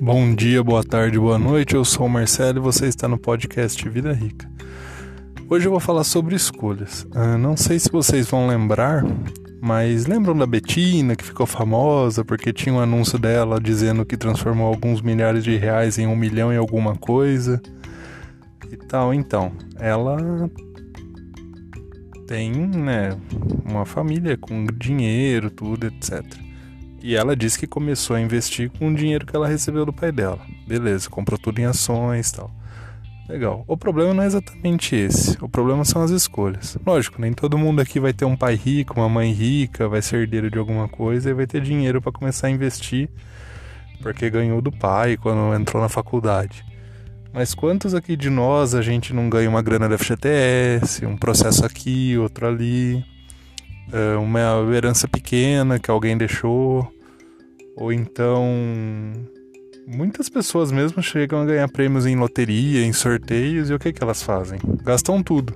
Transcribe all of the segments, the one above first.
Bom dia, boa tarde, boa noite. Eu sou o Marcelo e você está no podcast Vida Rica. Hoje eu vou falar sobre escolhas. Uh, não sei se vocês vão lembrar, mas lembram da Betina que ficou famosa porque tinha um anúncio dela dizendo que transformou alguns milhares de reais em um milhão e alguma coisa e tal. Então, ela tem, né, uma família com dinheiro, tudo, etc. E ela disse que começou a investir com o dinheiro que ela recebeu do pai dela. Beleza, comprou tudo em ações e tal. Legal. O problema não é exatamente esse. O problema são as escolhas. Lógico, nem todo mundo aqui vai ter um pai rico, uma mãe rica, vai ser herdeiro de alguma coisa e vai ter dinheiro para começar a investir porque ganhou do pai quando entrou na faculdade. Mas quantos aqui de nós a gente não ganha uma grana da FGTS, um processo aqui, outro ali? É, uma herança pequena que alguém deixou, ou então muitas pessoas mesmo chegam a ganhar prêmios em loteria, em sorteios, e o que, que elas fazem? Gastam tudo.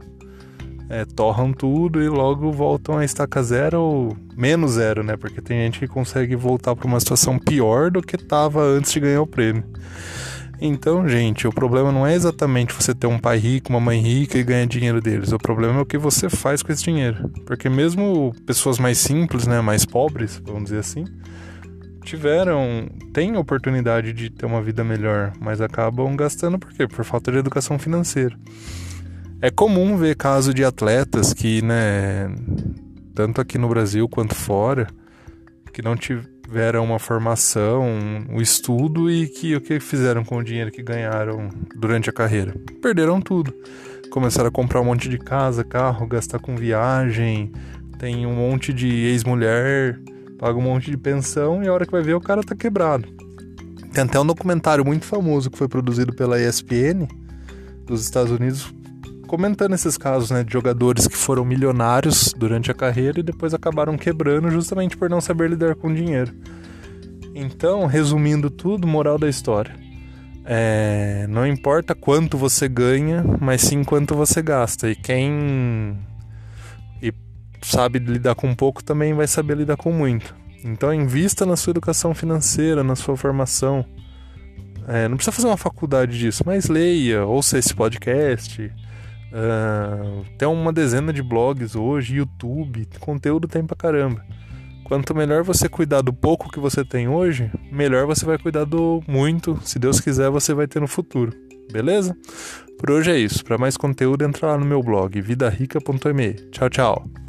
É, torram tudo e logo voltam a estaca zero ou menos zero, né? Porque tem gente que consegue voltar para uma situação pior do que estava antes de ganhar o prêmio. Então, gente, o problema não é exatamente você ter um pai rico, uma mãe rica e ganhar dinheiro deles. O problema é o que você faz com esse dinheiro. Porque mesmo pessoas mais simples, né, mais pobres, vamos dizer assim, tiveram, têm oportunidade de ter uma vida melhor, mas acabam gastando por quê? Por falta de educação financeira. É comum ver casos de atletas que, né, tanto aqui no Brasil quanto fora, que não tiveram tiveram uma formação, um estudo e que o que fizeram com o dinheiro que ganharam durante a carreira? Perderam tudo. Começaram a comprar um monte de casa, carro, gastar com viagem, tem um monte de ex-mulher, paga um monte de pensão e a hora que vai ver o cara tá quebrado. Tem até um documentário muito famoso que foi produzido pela ESPN dos Estados Unidos comentando esses casos, né, de jogadores que foram milionários durante a carreira e depois acabaram quebrando justamente por não saber lidar com dinheiro. Então, resumindo tudo, moral da história. É, não importa quanto você ganha, mas sim quanto você gasta. E quem e sabe lidar com pouco também vai saber lidar com muito. Então, invista na sua educação financeira, na sua formação. É, não precisa fazer uma faculdade disso, mas leia, ouça esse podcast, Uh, tem uma dezena de blogs hoje, YouTube, conteúdo tem pra caramba. Quanto melhor você cuidar do pouco que você tem hoje, melhor você vai cuidar do muito, se Deus quiser, você vai ter no futuro. Beleza? Por hoje é isso. Para mais conteúdo, entra lá no meu blog vidarica.me. Tchau, tchau.